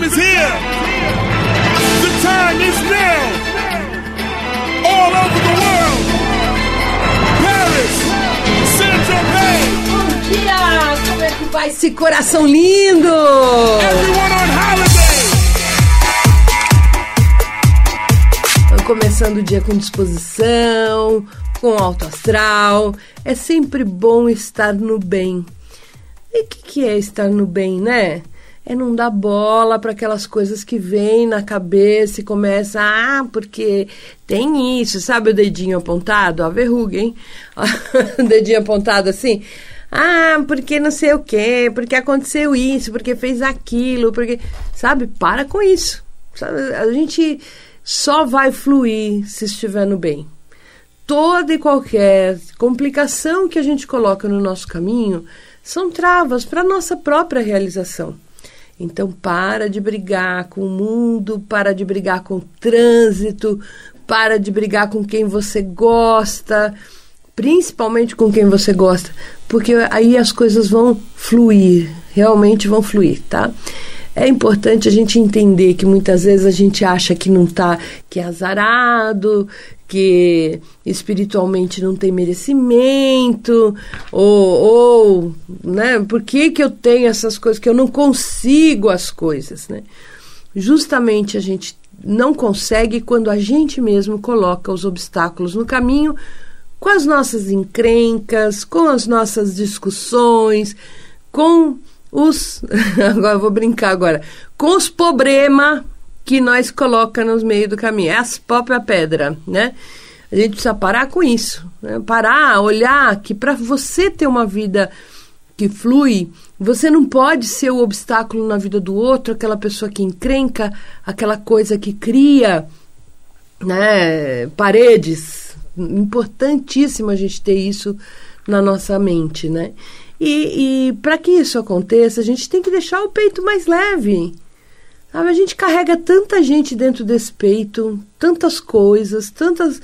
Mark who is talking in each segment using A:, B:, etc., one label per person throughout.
A: Time is here. The time is now. All over the world. Paris, Saint-Tropez.
B: Bom dia! Como é que vai esse coração lindo?
A: Everyone on holiday.
B: Começando o dia com disposição, com alto astral. É sempre bom estar no bem. E o que, que é estar no bem, né? é não dar bola para aquelas coisas que vêm na cabeça e começa, ah, porque tem isso, sabe o dedinho apontado? A verruga, hein? o dedinho apontado assim. Ah, porque não sei o quê, porque aconteceu isso, porque fez aquilo, porque. Sabe? Para com isso. Sabe? A gente só vai fluir se estiver no bem. Toda e qualquer complicação que a gente coloca no nosso caminho são travas para a nossa própria realização. Então, para de brigar com o mundo, para de brigar com o trânsito, para de brigar com quem você gosta, principalmente com quem você gosta, porque aí as coisas vão fluir, realmente vão fluir, tá? É importante a gente entender que muitas vezes a gente acha que não tá, que é azarado, que espiritualmente não tem merecimento, ou, ou né, por que, que eu tenho essas coisas, que eu não consigo as coisas, né? Justamente a gente não consegue quando a gente mesmo coloca os obstáculos no caminho com as nossas encrencas, com as nossas discussões, com os. agora vou brincar agora. Com os problemas que nós coloca nos meios do caminho. É as próprias pedra, né? A gente precisa parar com isso. Né? Parar, olhar que para você ter uma vida que flui, você não pode ser o obstáculo na vida do outro, aquela pessoa que encrenca, aquela coisa que cria né, paredes. Importantíssimo a gente ter isso na nossa mente, né? E, e para que isso aconteça, a gente tem que deixar o peito mais leve. Sabe, a gente carrega tanta gente dentro desse peito, tantas coisas, tantas,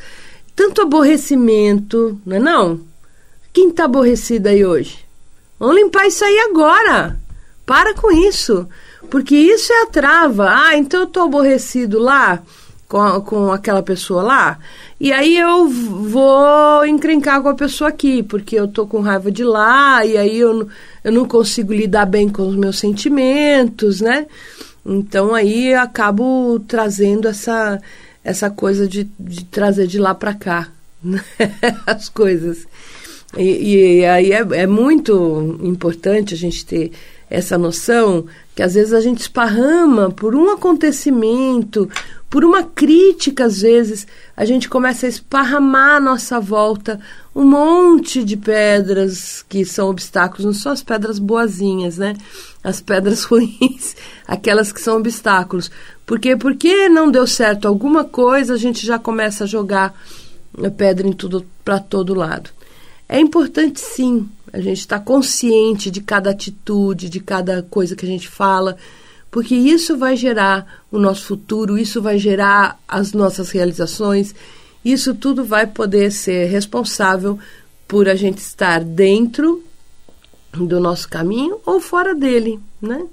B: tanto aborrecimento, não é não? Quem está aborrecido aí hoje? Vamos limpar isso aí agora. Para com isso. Porque isso é a trava. Ah, então eu estou aborrecido lá com, a, com aquela pessoa lá. E aí eu vou encrencar com a pessoa aqui, porque eu tô com raiva de lá, e aí eu, eu não consigo lidar bem com os meus sentimentos, né? Então aí acabo trazendo essa, essa coisa de, de trazer de lá para cá né? as coisas. E, e aí é, é, muito importante a gente ter essa noção que às vezes a gente esparrama por um acontecimento, por uma crítica, às vezes, a gente começa a esparramar à nossa volta um monte de pedras que são obstáculos, não só as pedras boazinhas, né? As pedras ruins, aquelas que são obstáculos. Porque porque não deu certo alguma coisa, a gente já começa a jogar a pedra em tudo para todo lado. É importante sim a gente estar tá consciente de cada atitude, de cada coisa que a gente fala, porque isso vai gerar o nosso futuro, isso vai gerar as nossas realizações, isso tudo vai poder ser responsável por a gente estar dentro do nosso caminho ou fora dele, né?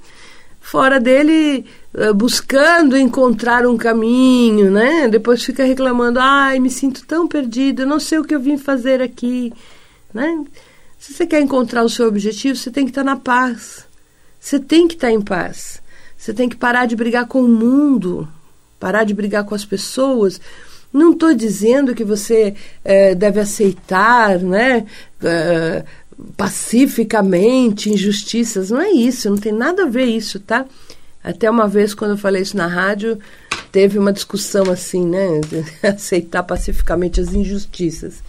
B: Fora dele, eh, buscando encontrar um caminho, né? Depois fica reclamando, ai, me sinto tão perdido, não sei o que eu vim fazer aqui, né? Se você quer encontrar o seu objetivo, você tem que estar na paz. Você tem que estar em paz. Você tem que parar de brigar com o mundo, parar de brigar com as pessoas. Não estou dizendo que você é, deve aceitar, né, é, pacificamente injustiças. Não é isso, não tem nada a ver isso, tá? Até uma vez, quando eu falei isso na rádio, teve uma discussão assim, né? aceitar pacificamente as injustiças.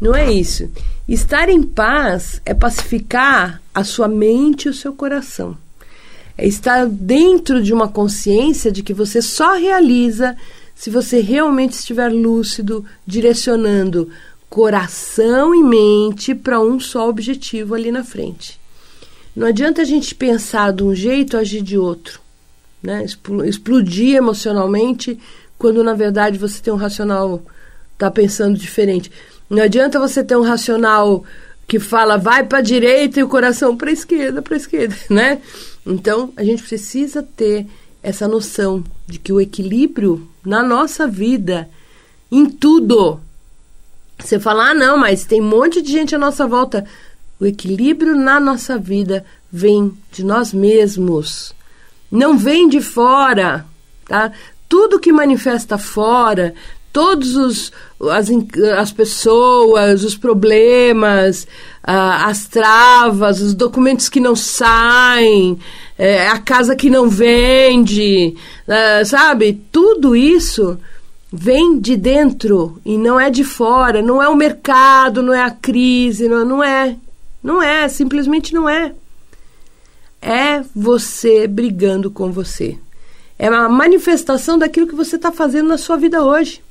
B: Não é isso. Estar em paz é pacificar a sua mente e o seu coração. É estar dentro de uma consciência de que você só realiza se você realmente estiver lúcido, direcionando coração e mente para um só objetivo ali na frente. Não adianta a gente pensar de um jeito e agir de outro, né? Explodir emocionalmente quando na verdade você tem um racional tá pensando diferente. Não adianta você ter um racional que fala vai para a direita e o coração para a esquerda, para a esquerda, né? Então, a gente precisa ter essa noção de que o equilíbrio na nossa vida, em tudo. Você fala, ah, não, mas tem um monte de gente à nossa volta. O equilíbrio na nossa vida vem de nós mesmos, não vem de fora, tá? Tudo que manifesta fora, todos os as, as pessoas, os problemas, as travas, os documentos que não saem, é, a casa que não vende, uh, sabe? Tudo isso vem de dentro e não é de fora, não é o mercado, não é a crise, não, não é. Não é, simplesmente não é. É você brigando com você. É uma manifestação daquilo que você está fazendo na sua vida hoje.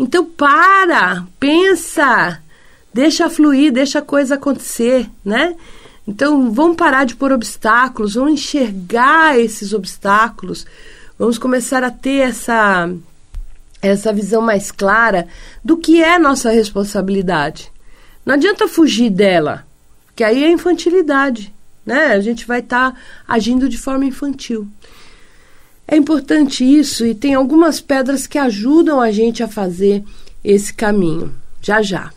B: Então para, pensa, deixa fluir, deixa a coisa acontecer, né? Então vamos parar de pôr obstáculos, vamos enxergar esses obstáculos, vamos começar a ter essa essa visão mais clara do que é nossa responsabilidade. Não adianta fugir dela, que aí é infantilidade, né? A gente vai estar tá agindo de forma infantil. É importante isso e tem algumas pedras que ajudam a gente a fazer esse caminho. Já já.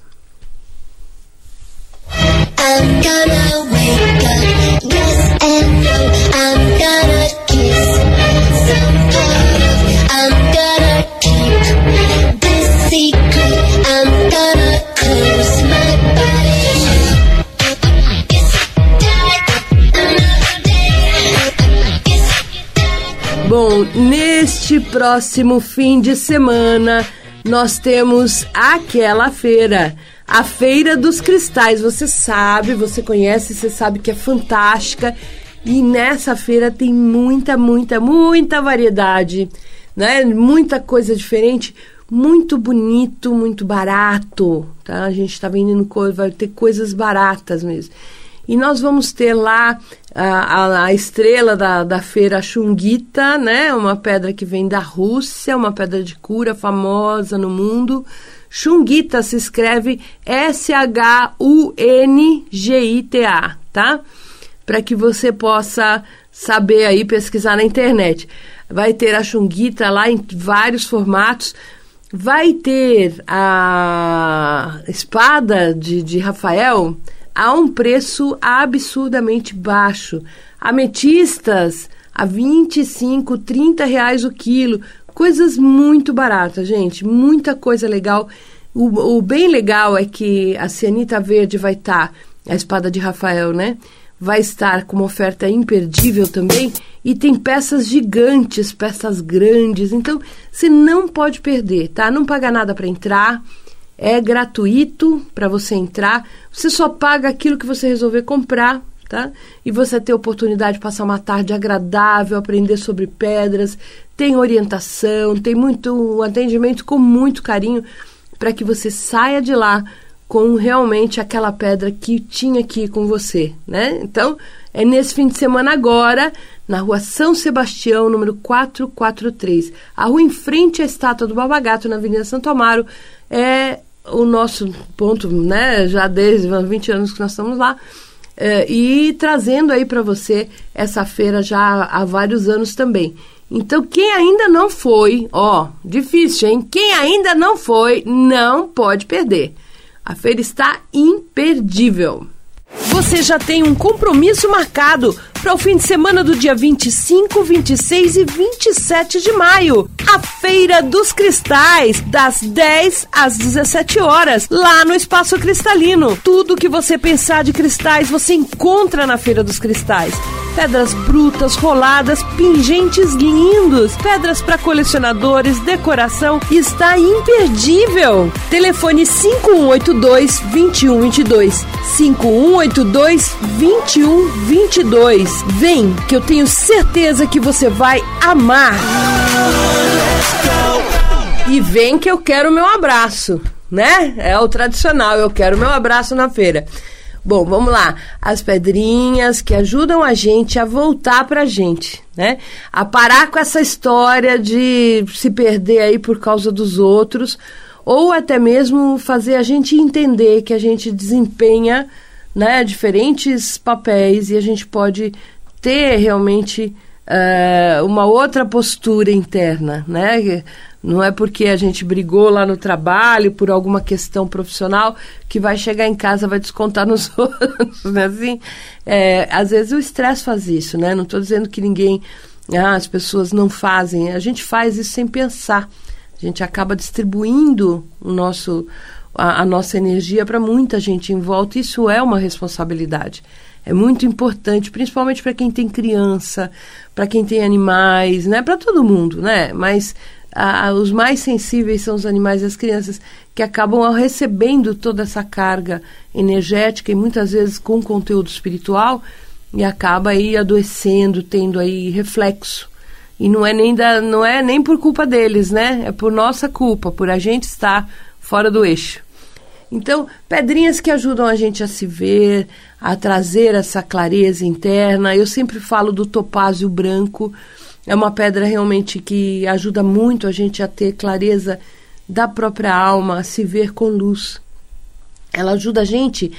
B: I'm gonna close my Bom, neste próximo fim de semana nós temos aquela feira, a Feira dos Cristais. Você sabe, você conhece, você sabe que é fantástica. E nessa feira tem muita, muita, muita variedade, né? Muita coisa diferente, muito bonito, muito barato, tá? A gente está vendendo coisa, vai ter coisas baratas mesmo. E nós vamos ter lá a, a, estrela da, da feira Chunguita, né? Uma pedra que vem da Rússia, uma pedra de cura famosa no mundo. Chunguita se escreve S-H-U-N-G-I-T-A, tá? Para que você possa saber aí, pesquisar na internet. Vai ter a Chunguita lá em vários formatos. Vai ter a espada de, de Rafael a um preço absurdamente baixo. Ametistas a 25, 30 reais o quilo. Coisas muito baratas, gente. Muita coisa legal. O, o bem legal é que a cianita verde vai estar, tá, a espada de Rafael, né? Vai estar com uma oferta imperdível também. E tem peças gigantes, peças grandes. Então, você não pode perder, tá? Não paga nada para entrar é gratuito para você entrar. Você só paga aquilo que você resolver comprar, tá? E você ter oportunidade de passar uma tarde agradável, aprender sobre pedras, tem orientação, tem muito um atendimento com muito carinho para que você saia de lá com realmente aquela pedra que tinha aqui com você, né? Então, é nesse fim de semana agora, na rua São Sebastião, número 443. A rua em frente à estátua do Babagato, na Avenida Santo Amaro, é o nosso ponto, né, já desde 20 anos que nós estamos lá, é, e trazendo aí para você essa feira já há vários anos também. Então, quem ainda não foi, ó, difícil, hein? Quem ainda não foi, não pode perder. A feira está imperdível. Você já tem um compromisso marcado para o fim de semana do dia 25, 26 e 27 de maio. A Feira dos Cristais, das 10 às 17 horas, lá no Espaço Cristalino. Tudo que você pensar de cristais você encontra na Feira dos Cristais pedras brutas, roladas, pingentes lindos, pedras para colecionadores, decoração, está imperdível. Telefone 5182 2122 5182 2122. Vem que eu tenho certeza que você vai amar. E vem que eu quero meu abraço, né? É o tradicional, eu quero meu abraço na feira. Bom, vamos lá. As pedrinhas que ajudam a gente a voltar pra gente, né? A parar com essa história de se perder aí por causa dos outros, ou até mesmo fazer a gente entender que a gente desempenha, né, diferentes papéis e a gente pode ter realmente uh, uma outra postura interna, né? Não é porque a gente brigou lá no trabalho por alguma questão profissional que vai chegar em casa vai descontar nos outros, né? Assim, é, às vezes o estresse faz isso, né? Não estou dizendo que ninguém, ah, as pessoas não fazem. A gente faz isso sem pensar. A gente acaba distribuindo o nosso, a, a nossa energia para muita gente em volta. Isso é uma responsabilidade. É muito importante, principalmente para quem tem criança, para quem tem animais, né? Para todo mundo, né? Mas os mais sensíveis são os animais e as crianças, que acabam recebendo toda essa carga energética e muitas vezes com conteúdo espiritual e acaba aí adoecendo, tendo aí reflexo. E não é nem da, não é nem por culpa deles, né? É por nossa culpa, por a gente estar fora do eixo. Então, pedrinhas que ajudam a gente a se ver, a trazer essa clareza interna. Eu sempre falo do topázio branco, é uma pedra realmente que ajuda muito a gente a ter clareza da própria alma, a se ver com luz. Ela ajuda a gente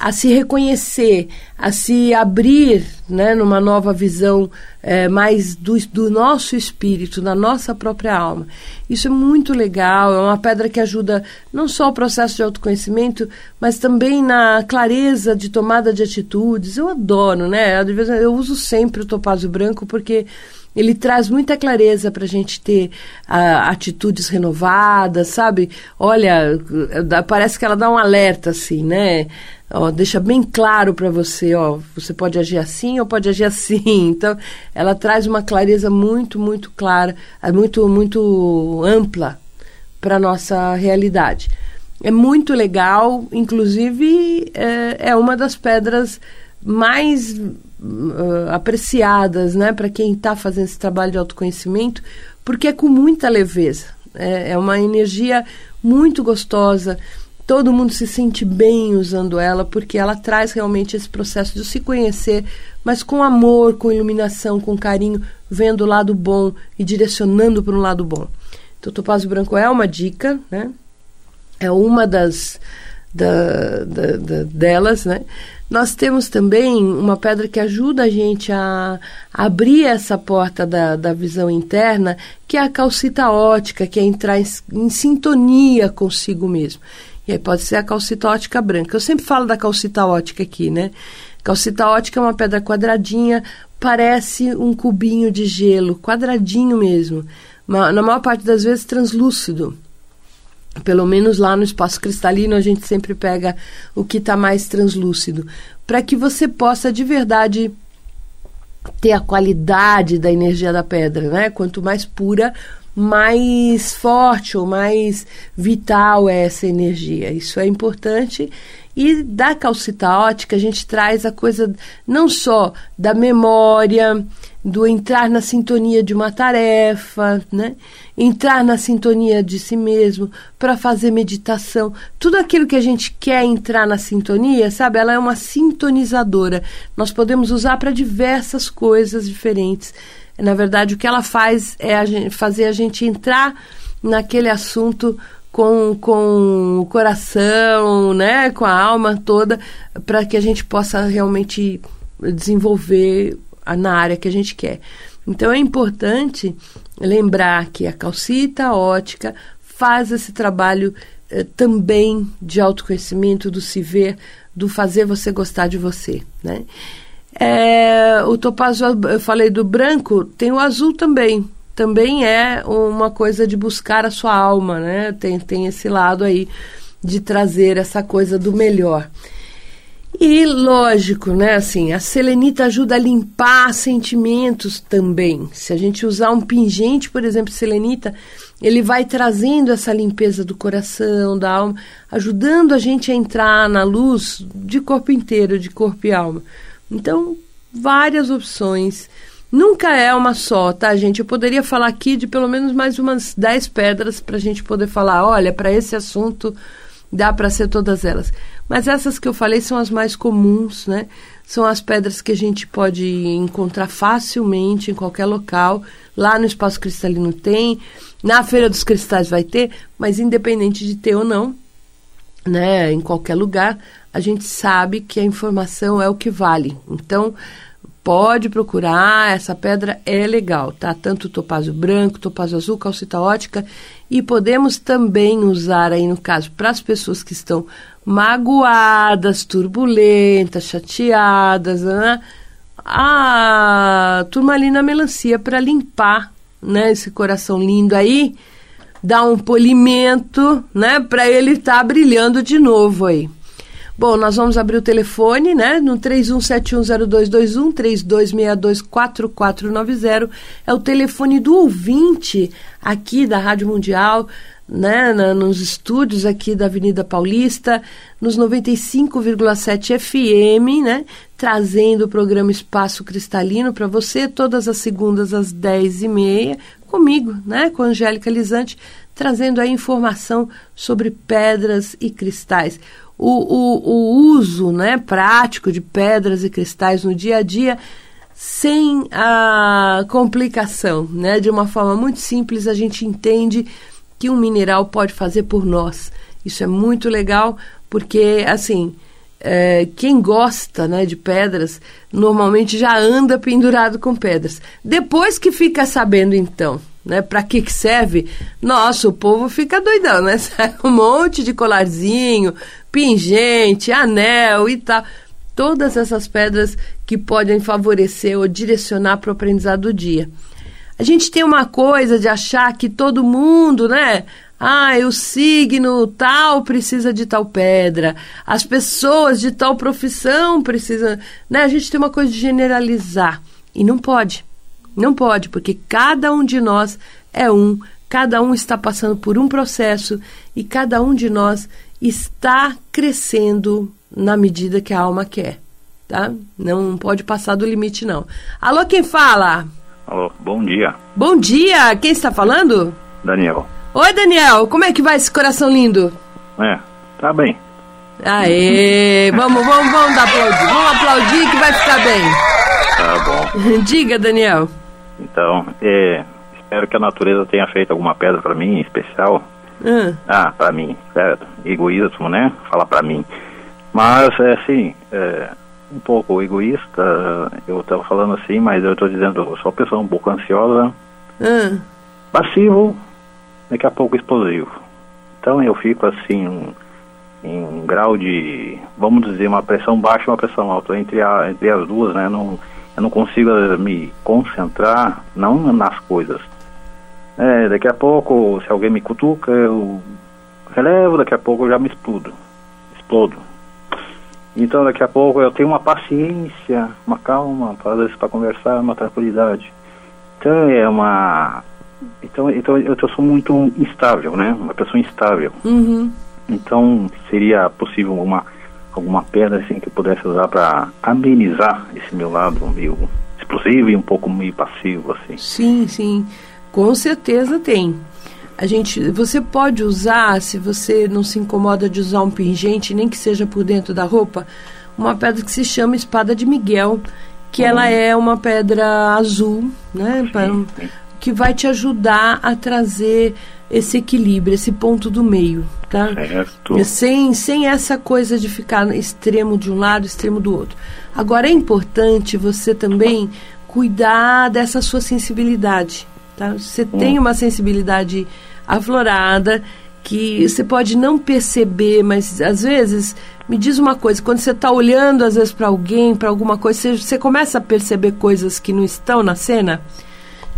B: a se reconhecer, a se abrir né, numa nova visão é, mais do, do nosso espírito, da nossa própria alma. Isso é muito legal, é uma pedra que ajuda não só o processo de autoconhecimento, mas também na clareza de tomada de atitudes. Eu adoro, né? Eu uso sempre o topázio branco porque ele traz muita clareza para a gente ter uh, atitudes renovadas, sabe? Olha, parece que ela dá um alerta, assim, né? Ó, deixa bem claro para você, ó, você pode agir assim ou pode agir assim. Então, ela traz uma clareza muito, muito clara, é muito, muito ampla para nossa realidade. É muito legal, inclusive é, é uma das pedras mais uh, apreciadas, né, para quem está fazendo esse trabalho de autoconhecimento, porque é com muita leveza. É, é uma energia muito gostosa. Todo mundo se sente bem usando ela, porque ela traz realmente esse processo de se conhecer, mas com amor, com iluminação, com carinho, vendo o lado bom e direcionando para um lado bom. Então, o topázio branco é uma dica, né? É uma das da, da, da, delas, né? Nós temos também uma pedra que ajuda a gente a abrir essa porta da, da visão interna, que é a calcita ótica, que é entrar em, em sintonia consigo mesmo. E aí pode ser a calcita ótica branca. Eu sempre falo da calcita ótica aqui, né? Calcita ótica é uma pedra quadradinha, parece um cubinho de gelo, quadradinho mesmo. Na maior parte das vezes translúcido pelo menos lá no espaço cristalino a gente sempre pega o que está mais translúcido, para que você possa de verdade ter a qualidade da energia da pedra, né? Quanto mais pura, mais forte ou mais vital é essa energia. Isso é importante. E da calcita ótica a gente traz a coisa não só da memória, do entrar na sintonia de uma tarefa, né? entrar na sintonia de si mesmo, para fazer meditação, tudo aquilo que a gente quer entrar na sintonia, sabe? Ela é uma sintonizadora. Nós podemos usar para diversas coisas diferentes. Na verdade, o que ela faz é a gente, fazer a gente entrar naquele assunto com, com o coração, né, com a alma toda, para que a gente possa realmente desenvolver na área que a gente quer. Então é importante lembrar que a calcita ótica faz esse trabalho eh, também de autoconhecimento, do se ver, do fazer você gostar de você, né? É, o topázio, eu falei do branco, tem o azul também. Também é uma coisa de buscar a sua alma, né? Tem, tem esse lado aí de trazer essa coisa do melhor. E lógico, né? Assim, a selenita ajuda a limpar sentimentos também. Se a gente usar um pingente, por exemplo, selenita, ele vai trazendo essa limpeza do coração, da alma, ajudando a gente a entrar na luz de corpo inteiro, de corpo e alma. Então, várias opções. Nunca é uma só, tá, gente? Eu poderia falar aqui de pelo menos mais umas 10 pedras para a gente poder falar, olha, para esse assunto dá para ser todas elas. Mas essas que eu falei são as mais comuns, né? São as pedras que a gente pode encontrar facilmente em qualquer local. Lá no Espaço Cristalino tem, na Feira dos Cristais vai ter, mas independente de ter ou não, né, em qualquer lugar, a gente sabe que a informação é o que vale. Então, pode procurar, essa pedra é legal, tá? Tanto topázio branco, topázio azul, calcita ótica e podemos também usar aí no caso para as pessoas que estão magoadas, turbulentas, chateadas, né? a turmalina melancia para limpar, né, esse coração lindo aí, dar um polimento, né, para ele estar tá brilhando de novo aí. Bom, nós vamos abrir o telefone, né? No 31710221, 32624490. É o telefone do ouvinte aqui da Rádio Mundial, né? Na, nos estúdios aqui da Avenida Paulista, nos 95,7 FM, né? Trazendo o programa Espaço Cristalino para você todas as segundas às 10h30, comigo, né? Com a Angélica Lisante, trazendo a informação sobre pedras e cristais o, o, o uso né, prático de pedras e cristais no dia a dia sem a complicação, né? De uma forma muito simples, a gente entende que um mineral pode fazer por nós. Isso é muito legal, porque, assim, é, quem gosta né, de pedras, normalmente já anda pendurado com pedras. Depois que fica sabendo, então, né? Para que, que serve? Nossa, o povo fica doidão, né? Sai um monte de colarzinho, pingente, anel e tal. Todas essas pedras que podem favorecer ou direcionar para o aprendizado do dia. A gente tem uma coisa de achar que todo mundo, né? Ah, o signo tal precisa de tal pedra, as pessoas de tal profissão precisam. Né? A gente tem uma coisa de generalizar. E não pode. Não pode, porque cada um de nós é um, cada um está passando por um processo e cada um de nós está crescendo na medida que a alma quer, tá? Não pode passar do limite não. Alô, quem fala?
C: Alô, bom dia.
B: Bom dia, quem está falando?
C: Daniel.
B: Oi, Daniel, como é que vai esse coração lindo?
C: É, tá bem.
B: Aê, vamos, vamos, vamos aplaudir, vamos aplaudir que vai ficar bem.
C: Tá bom.
B: Diga, Daniel.
C: Então, é, espero que a natureza tenha feito alguma pedra para mim em especial.
B: Hum.
C: Ah, para mim, certo? Egoísmo, né? Falar para mim. Mas, é assim, é, um pouco egoísta, eu estava falando assim, mas eu estou dizendo, eu sou uma pessoa um pouco ansiosa,
B: Hum.
C: passivo, daqui a pouco explosivo. Então eu fico assim, um, em um grau de, vamos dizer, uma pressão baixa e uma pressão alta, entre, a, entre as duas, né? Não, eu não consigo eh, me concentrar, não nas coisas. É, daqui a pouco, se alguém me cutuca, eu relevo, daqui a pouco eu já me explodo. Explodo. Então daqui a pouco eu tenho uma paciência, uma calma, às vezes para conversar, uma tranquilidade. Então é uma. Então, então eu, eu sou muito instável, né? Uma pessoa instável.
B: Uhum.
C: Então seria possível uma alguma pedra assim que eu pudesse usar para amenizar esse meu lado meio explosivo e um pouco meio passivo assim.
B: Sim, sim. Com certeza tem. A gente, você pode usar, se você não se incomoda de usar um pingente, nem que seja por dentro da roupa, uma pedra que se chama espada de Miguel, que ela é uma pedra azul, né, que vai te ajudar a trazer esse equilíbrio, esse ponto do meio, tá?
C: Certo.
B: Sem, sem essa coisa de ficar extremo de um lado, extremo do outro. Agora é importante você também cuidar dessa sua sensibilidade. Tá? Você tem uma sensibilidade aflorada que você pode não perceber, mas às vezes me diz uma coisa, quando você está olhando às vezes para alguém, para alguma coisa, você, você começa a perceber coisas que não estão na cena.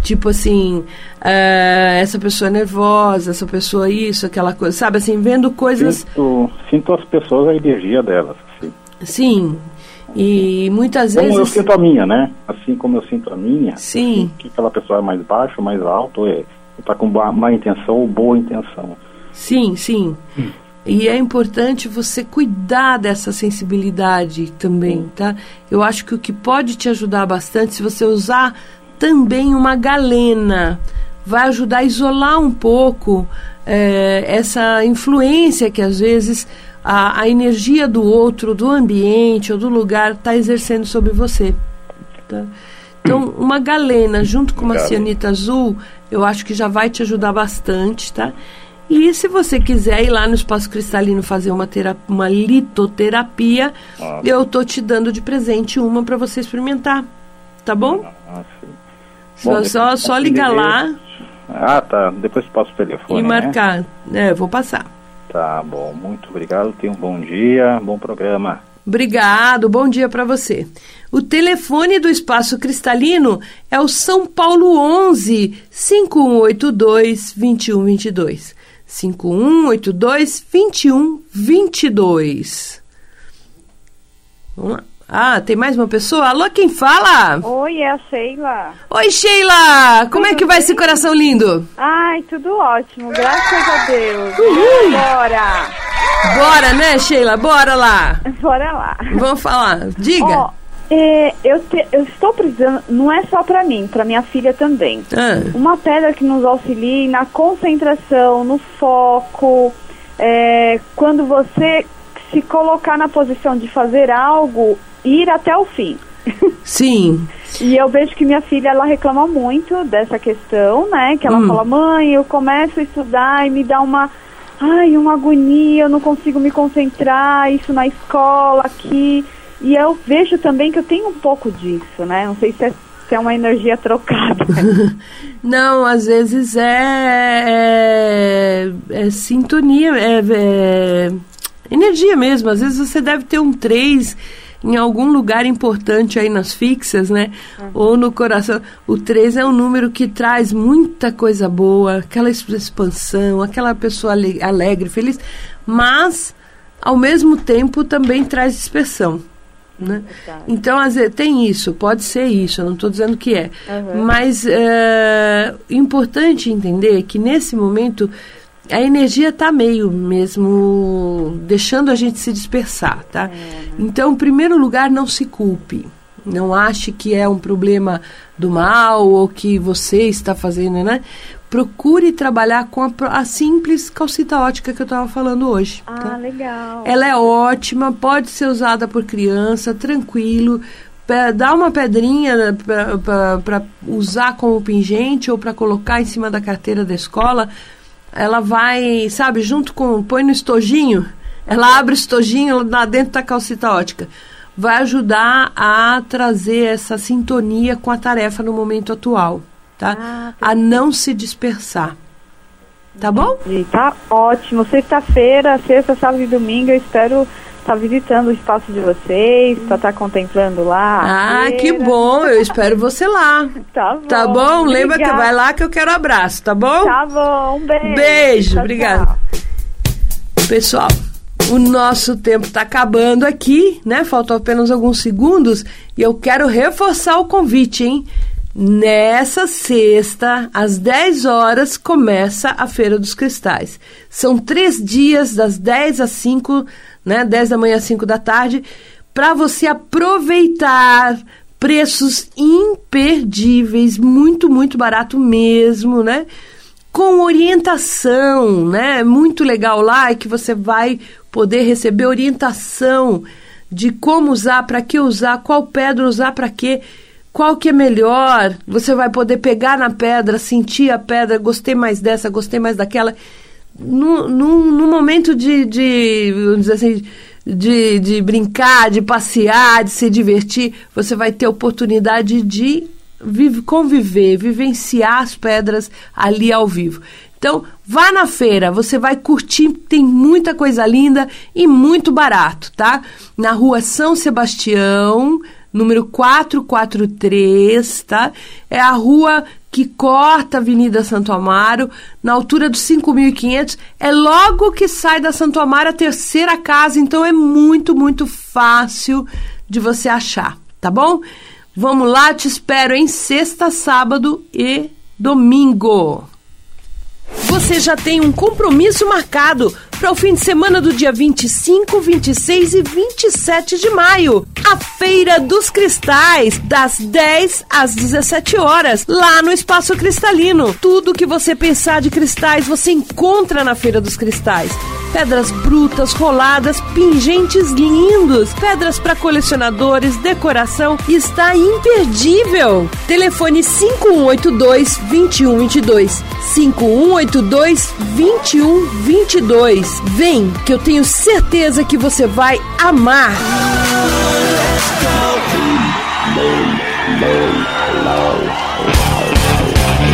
B: Tipo assim, ah, essa pessoa é nervosa, essa pessoa isso, aquela coisa, sabe assim, vendo coisas
C: Sinto, sinto as pessoas, a energia delas. Assim.
B: Sim. E muitas
C: Como eu
B: vezes.
C: sinto a minha, né? Assim como eu sinto a minha.
B: Sim.
C: Que aquela pessoa é mais baixa, mais alta, ou é, está com má, intenção ou boa intenção.
B: Sim, sim. E é importante você cuidar dessa sensibilidade também, tá? Eu acho que o que pode te ajudar bastante, se você usar também uma galena, vai ajudar a isolar um pouco eh, essa influência que às vezes a, a energia do outro, do ambiente ou do lugar está exercendo sobre você. Tá? Então, uma galena junto com uma cianita azul, eu acho que já vai te ajudar bastante, tá? E se você quiser ir lá no Espaço Cristalino fazer uma, tera- uma litoterapia,
C: Ah.
B: eu tô te dando de presente uma para você experimentar, tá bom?
C: Ah, sim.
B: Só,
C: Bom,
B: só, só ligar lá.
C: Ah, tá. Depois passa o telefone.
B: e
C: né?
B: marcar. É, vou passar.
C: Tá bom. Muito obrigado. Tenha um bom dia, bom programa.
B: Obrigado, bom dia para você. O telefone do Espaço Cristalino é o São Paulo 11 5182 2122. 5182 2122. Vamos lá. Ah, tem mais uma pessoa? Alô, quem fala?
D: Oi, é a Sheila.
B: Oi, Sheila! Como é que vai esse coração lindo?
D: Ai, tudo ótimo, graças a Deus. Bora!
B: Bora, né, Sheila? Bora lá.
D: Bora lá.
B: Vamos falar. Diga.
D: Ó, é, eu, te- eu estou precisando, não é só pra mim, pra minha filha também.
B: Ah,
D: Uma pedra que nos auxilie na concentração, no foco, é, quando você se colocar na posição de fazer algo, ir até o fim.
B: sim.
D: E eu vejo que minha filha, ela reclama muito dessa questão, né? Que ela
B: Hum.
D: fala, mãe, eu começo a estudar e me dá uma, ai, uma agonia, eu não consigo me concentrar, isso na escola, aqui. E eu vejo também que eu tenho um pouco disso, né? Não sei se é, é uma energia trocada.
B: Não, às vezes é, é, é sintonia, é, é energia mesmo. Às vezes você deve ter um 3 em algum lugar importante aí nas fixas, né? Ou no coração. O 3 é um número que traz muita coisa boa, aquela expansão, aquela pessoa ale- alegre, feliz, mas ao mesmo tempo também traz dispersão. Né? Então, às vezes, tem isso, pode ser isso, eu não estou dizendo que é. Mas é importante entender que nesse momento a energia está meio mesmo deixando a gente se dispersar, tá? Então, em primeiro lugar, não se culpe. Não ache que é um problema do mal ou que você está fazendo, né? Procure trabalhar com a, a simples calcita ótica que eu estava falando hoje. tá?
D: ah, legal.
B: Ela é ótima, pode ser usada por criança, tranquilo. Dá uma pedrinha para usar como pingente ou para colocar em cima da carteira da escola. Ela vai, sabe, junto com. põe no estojinho. Ela abre o estojinho lá dentro da calcita ótica. Vai ajudar a trazer essa sintonia com a tarefa no momento atual, tá?
D: Ah,
B: a não se dispersar. Tá bom?
D: Tá ótimo. Sexta-feira, sexta, sábado e domingo, eu espero estar visitando o espaço de vocês, para estar contemplando lá.
B: Ah, que bom! Eu espero você lá.
D: Tá bom.
B: Tá bom? Lembra que vai lá que eu quero abraço, tá bom?
D: Tá bom, um beijo.
B: Beijo,
D: Tchau,
B: obrigada.
D: tchau.
B: Pessoal, o nosso tempo está acabando aqui, né? Faltam apenas alguns segundos e eu quero reforçar o convite, hein? Nessa sexta, às 10 horas, começa a Feira dos Cristais. São três dias, das 10 às 5, né? 10 da manhã às 5 da tarde, para você aproveitar preços imperdíveis, muito, muito barato mesmo, né? com orientação, né? Muito legal lá é que você vai poder receber orientação de como usar, para que usar, qual pedra usar para quê, qual que é melhor. Você vai poder pegar na pedra, sentir a pedra, gostei mais dessa, gostei mais daquela. No, no, no momento de, de, vamos dizer assim, de, de brincar, de passear, de se divertir, você vai ter oportunidade de vive, conviver, vivenciar as pedras ali ao vivo. Então, vá na feira, você vai curtir, tem muita coisa linda e muito barato, tá? Na rua São Sebastião, número 443, tá? É a rua que corta a Avenida Santo Amaro, na altura dos 5.500. É logo que sai da Santo Amaro a terceira casa, então é muito, muito fácil de você achar, tá bom? Vamos lá, te espero em sexta, sábado e domingo. Você já tem um compromisso marcado para o fim de semana do dia 25, 26 e 27 de maio. A Feira dos Cristais, das 10 às 17 horas, lá no Espaço Cristalino. Tudo que você pensar de cristais você encontra na Feira dos Cristais. Pedras brutas, roladas, pingentes lindos, pedras para colecionadores, decoração, está imperdível. Telefone 5182 2122 5182 2122 Vem, que eu tenho certeza que você vai amar.